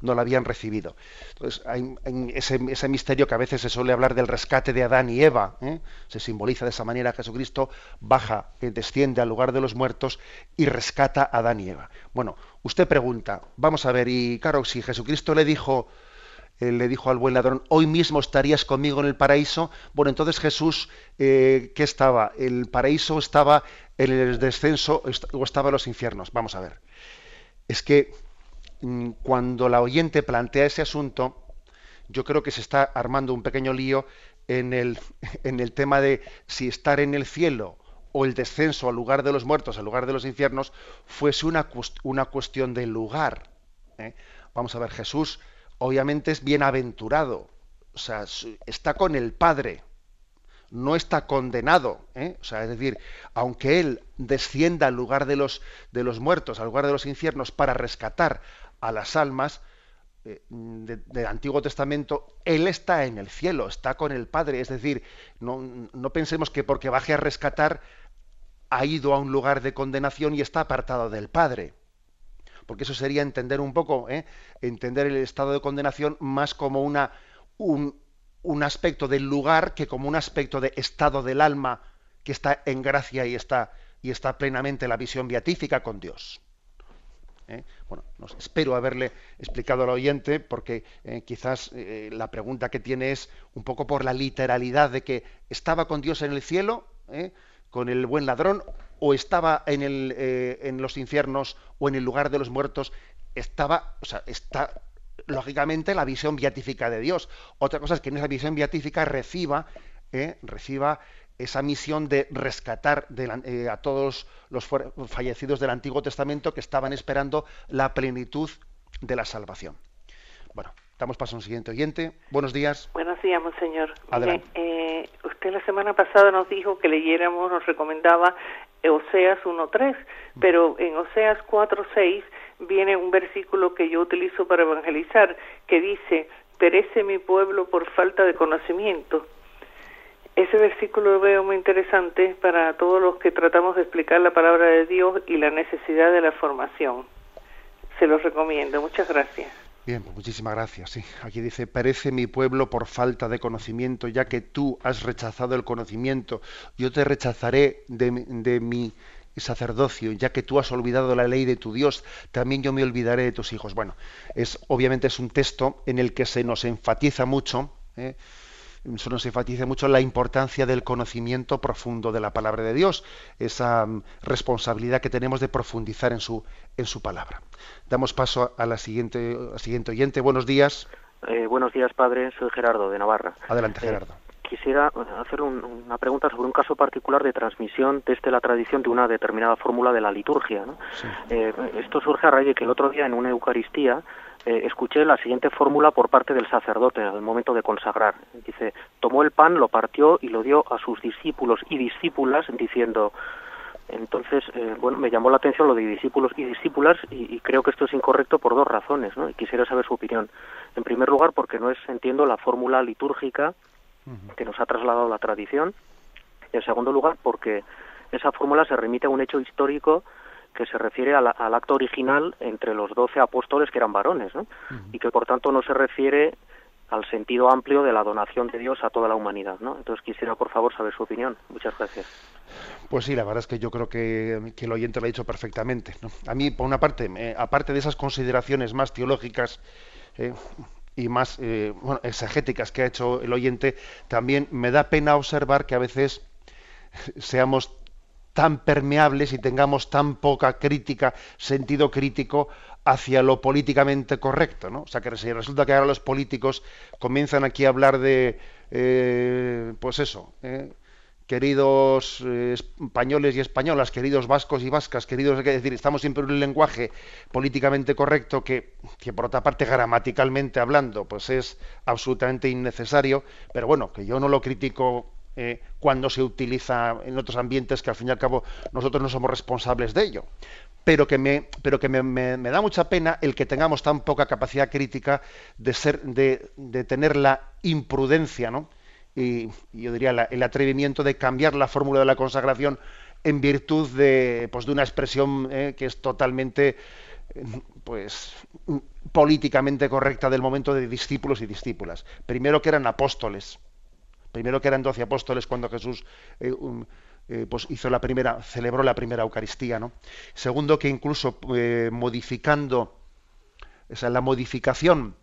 no la habían recibido. Entonces, hay, ese, misterio que a veces se suele hablar del rescate de Adán y Eva, ¿eh? se simboliza de esa manera Jesucristo baja, desciende al lugar de los muertos y rescata a Adán y Eva. Bueno, usted pregunta, vamos a ver, y claro, si Jesucristo le dijo, eh, le dijo al buen ladrón, hoy mismo estarías conmigo en el paraíso, bueno, entonces Jesús, ¿qué estaba? ¿El paraíso estaba en el descenso o estaba en los infiernos? Vamos a ver. Es que Mm, cuando la oyente plantea ese asunto, yo creo que se está armando un pequeño lío en el, en el tema de si estar en el cielo o el descenso al lugar de los muertos, al lugar de los infiernos, fuese una, una cuestión de lugar. ¿eh? Vamos a ver, Jesús obviamente es bienaventurado, o sea, está con el Padre, no está condenado. ¿eh? O sea, es decir, aunque Él descienda al lugar de los, de los muertos, al lugar de los infiernos, para rescatar a las almas eh, del Antiguo Testamento, Él está en el cielo, está con el Padre. Es decir, no, no pensemos que porque baje a rescatar ha ido a un lugar de condenación y está apartado del Padre. Porque eso sería entender un poco, ¿eh? entender el estado de condenación más como una, un, un aspecto del lugar que como un aspecto de estado del alma que está en gracia y está, y está plenamente la visión beatífica con Dios. ¿eh? Bueno, espero haberle explicado al oyente, porque eh, quizás eh, la pregunta que tiene es un poco por la literalidad de que estaba con Dios en el cielo, con el buen ladrón, o estaba en, el, en los infiernos o en el lugar de los muertos, estaba, o sea, está lógicamente la visión beatífica de Dios. Otra cosa es que en esa visión beatífica reciba, reciba esa misión de rescatar eh, a todos los fallecidos del Antiguo Testamento que estaban esperando la plenitud de la salvación. Bueno, damos paso a un siguiente oyente. Buenos días. Buenos días, monseñor. Adelante. Eh, usted la semana pasada nos dijo que leyéramos, nos recomendaba Oseas 1.3, pero en Oseas 4.6 viene un versículo que yo utilizo para evangelizar, que dice, perece mi pueblo por falta de conocimiento. Ese versículo lo veo muy interesante para todos los que tratamos de explicar la palabra de Dios y la necesidad de la formación. Se los recomiendo. Muchas gracias. Bien, pues muchísimas gracias. Sí. Aquí dice, perece mi pueblo por falta de conocimiento, ya que tú has rechazado el conocimiento. Yo te rechazaré de, de mi sacerdocio, ya que tú has olvidado la ley de tu Dios, también yo me olvidaré de tus hijos. Bueno, es obviamente es un texto en el que se nos enfatiza mucho. ¿eh? Eso nos enfatiza mucho la importancia del conocimiento profundo de la palabra de Dios, esa mm, responsabilidad que tenemos de profundizar en su, en su palabra. Damos paso a la siguiente, siguiente oyente. Buenos días. Eh, buenos días, padre. Soy Gerardo, de Navarra. Adelante, eh, Gerardo. quisiera hacer una pregunta sobre un caso particular de transmisión desde la tradición de una determinada fórmula de la liturgia. Eh, esto surge a raíz de que el otro día en una Eucaristía eh, escuché la siguiente fórmula por parte del sacerdote al momento de consagrar. Dice, tomó el pan, lo partió y lo dio a sus discípulos y discípulas diciendo, entonces, eh, bueno, me llamó la atención lo de discípulos y discípulas y, creo que esto es incorrecto por dos razones, ¿no? Y quisiera saber su opinión. En primer lugar, porque no es, entiendo, la fórmula litúrgica que nos ha trasladado la tradición. Y en segundo lugar, porque esa fórmula se remite a un hecho histórico que se refiere al, acto original entre los doce apóstoles que eran varones, ¿no? y que por tanto no se refiere al sentido amplio de la donación de Dios a toda la humanidad, ¿no? Entonces quisiera, por favor, saber su opinión. Muchas gracias. Pues sí, la verdad es que yo creo que, el oyente lo ha dicho perfectamente. A mí, por una parte, aparte de esas consideraciones más teológicas eh, y más eh, bueno, exegéticas que ha hecho el oyente, también me da pena observar que a veces seamos tan permeables y tengamos tan poca crítica, sentido crítico hacia lo políticamente correcto, ¿no? O sea que si resulta que ahora los políticos comienzan aquí a hablar de, eh, pues eso, eh, queridos eh, españoles y españolas, queridos vascos y vascas, queridos, es decir, estamos siempre en un lenguaje políticamente correcto que, que, por otra parte gramaticalmente hablando, pues es absolutamente innecesario, pero bueno, que yo no lo critico eh, cuando se utiliza en otros ambientes que al fin y al cabo nosotros no somos responsables de ello. Pero que me, pero que me, da mucha pena el que tengamos tan poca capacidad crítica de ser, de, tener la imprudencia, ¿no? Y, yo diría el atrevimiento de cambiar la fórmula de la consagración en virtud de, pues, de una expresión eh, que es totalmente pues políticamente correcta del momento de discípulos y discípulas. Primero que eran apóstoles, Primero que eran doce apóstoles cuando Jesús eh, eh, pues hizo la primera, celebró la primera Eucaristía, ¿no? Segundo que incluso eh, modificando, o la modificación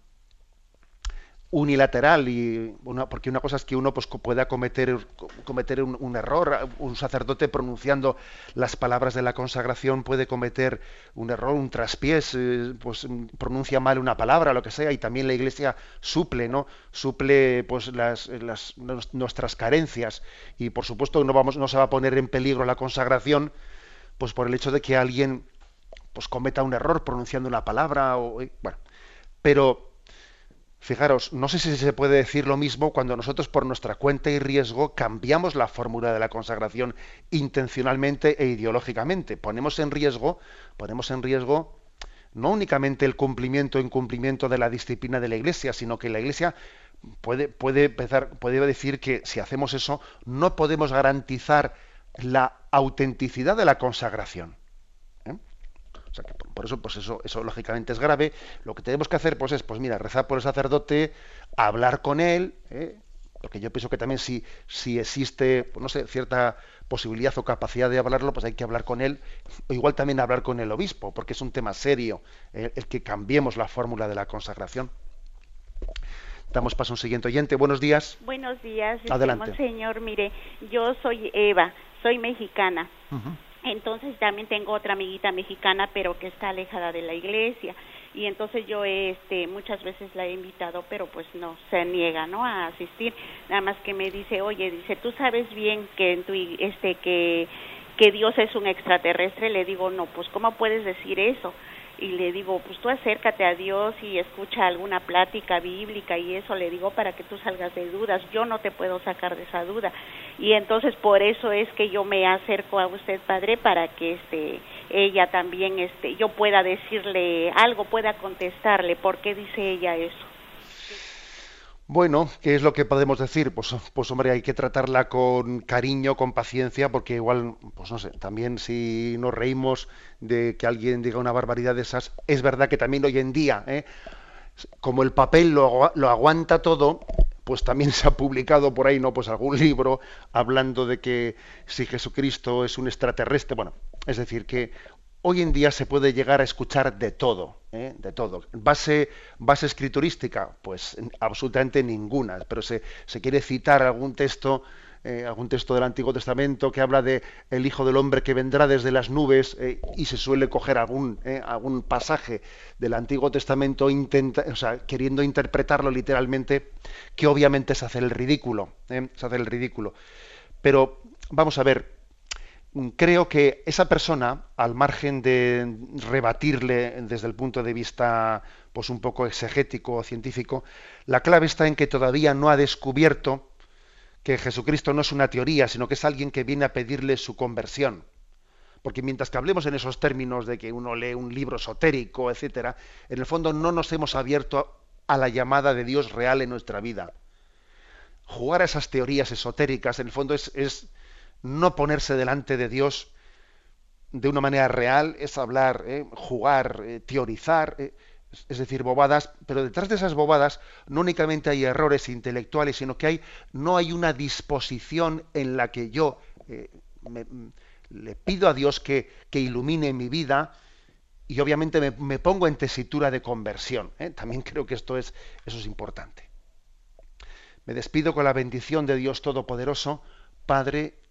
unilateral y porque una cosa es que uno pues pueda cometer cometer un, error. Un sacerdote pronunciando las palabras de la consagración puede cometer un error un traspiés eh, pues pronuncia mal una palabra lo que sea y también la iglesia suple no suple pues las, nuestras carencias. Y por supuesto no vamos no se va a poner en peligro la consagración pues por el hecho de que alguien pues cometa un error pronunciando una palabra o eh, bueno. Pero Fijaros, no sé si se puede decir lo mismo cuando nosotros por nuestra cuenta y riesgo cambiamos la fórmula de la consagración intencionalmente e ideológicamente. Ponemos en riesgo, ponemos en riesgo no únicamente el cumplimiento o incumplimiento de la disciplina de la Iglesia, sino que la Iglesia puede, puede, empezar, puede decir que si hacemos eso no podemos garantizar la autenticidad de la consagración. ¿Eh? por, eso, pues eso, eso lógicamente es grave. Lo que tenemos que hacer, pues es, pues mira, rezar por el sacerdote, hablar con él, ¿eh? porque yo pienso que también si, si existe, pues no sé, cierta posibilidad o capacidad de hablarlo, pues hay que hablar con él, o igual también hablar con el obispo, porque es un tema serio ¿eh? el que cambiemos la fórmula de la consagración. Damos paso a un siguiente oyente. Buenos días. Buenos días. Adelante. Señor, mire, yo soy Eva, soy mexicana. Entonces también tengo otra amiguita mexicana, pero que está alejada de la iglesia. Y entonces yo este muchas veces la he invitado, pero pues no se niega, ¿no? A asistir. Nada más que me dice, oye, dice, tú sabes bien que en tu este que que Dios es un extraterrestre. Le digo, no, pues cómo puedes decir eso y le digo, pues tú acércate a Dios y escucha alguna plática bíblica y eso le digo para que tú salgas de dudas, yo no te puedo sacar de esa duda. Y entonces por eso es que yo me acerco a usted, Padre, para que este ella también este yo pueda decirle algo, pueda contestarle por qué dice ella eso. Bueno, ¿qué es lo que podemos decir? Pues, pues hombre, hay que tratarla con cariño, con paciencia, porque igual, pues no sé, también si nos reímos de que alguien diga una barbaridad de esas, es verdad que también hoy en día, ¿eh? como el papel lo, lo, aguanta todo, pues también se ha publicado por ahí, ¿no? Pues algún libro hablando de que si Jesucristo es un extraterrestre, bueno, es decir, que hoy en día se puede llegar a escuchar de todo, ¿eh? de todo. Base, base escriturística, pues absolutamente ninguna, pero se, se quiere citar algún texto, eh, algún texto del Antiguo Testamento que habla de el Hijo del Hombre que vendrá desde las nubes eh, y se suele coger algún, algún pasaje del Antiguo Testamento intenta, o sea, queriendo interpretarlo literalmente, que obviamente se hace el ridículo, se hace el ridículo. Pero vamos a ver, creo que esa persona, al margen de rebatirle desde el punto de vista pues un poco exegético o científico, la clave está en que todavía no ha descubierto que Jesucristo no es una teoría, sino que es alguien que viene a pedirle su conversión. Porque mientras que hablemos en esos términos de que uno lee un libro esotérico, etcétera, en el fondo no nos hemos abierto a la llamada de Dios real en nuestra vida. Jugar a esas teorías esotéricas, en el fondo, es, es no ponerse delante de Dios de una manera real es hablar, eh, jugar, eh, teorizar, eh, es decir, bobadas, pero detrás de esas bobadas no únicamente hay errores intelectuales, sino que hay, no hay una disposición en la que yo le pido a Dios que, que, ilumine mi vida y obviamente me, me pongo en tesitura de conversión. También creo que esto es, eso es importante. Me despido con la bendición de Dios Todopoderoso, Padre,